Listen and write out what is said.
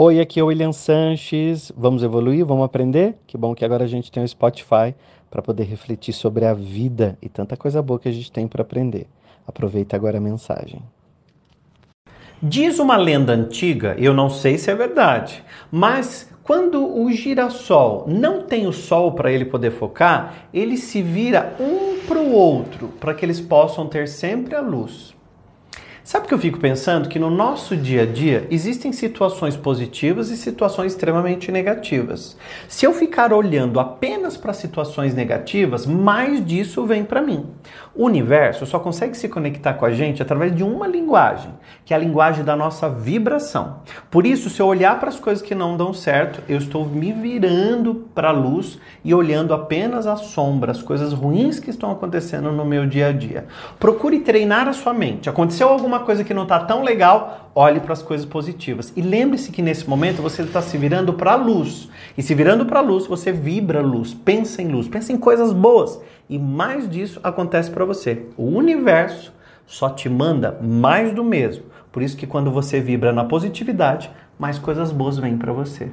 Oi, aqui é o William Sanches. Vamos evoluir? Vamos aprender? Que bom que agora a gente tem o Spotify para poder refletir sobre a vida e tanta coisa boa que a gente tem para aprender. Aproveita agora a mensagem. Diz uma lenda antiga, eu não sei se é verdade, mas quando o girassol não tem o sol para ele poder focar, ele se vira um para o outro para que eles possam ter sempre a luz. Sabe o que eu fico pensando? Que no nosso dia a dia existem situações positivas e situações extremamente negativas. Se eu ficar olhando apenas para situações negativas, mais disso vem para mim. O universo só consegue se conectar com a gente através de uma linguagem, que é a linguagem da nossa vibração. Por isso, se eu olhar para as coisas que não dão certo, eu estou me virando para a luz e olhando apenas a sombra, as coisas ruins que estão acontecendo no meu dia a dia. Procure treinar a sua mente. Aconteceu alguma uma coisa que não está tão legal, olhe para as coisas positivas. E lembre-se que nesse momento você está se virando para a luz. E se virando para a luz, você vibra luz, pensa em luz, pensa em coisas boas. E mais disso acontece para você. O universo só te manda mais do mesmo. Por isso que quando você vibra na positividade, mais coisas boas vêm para você.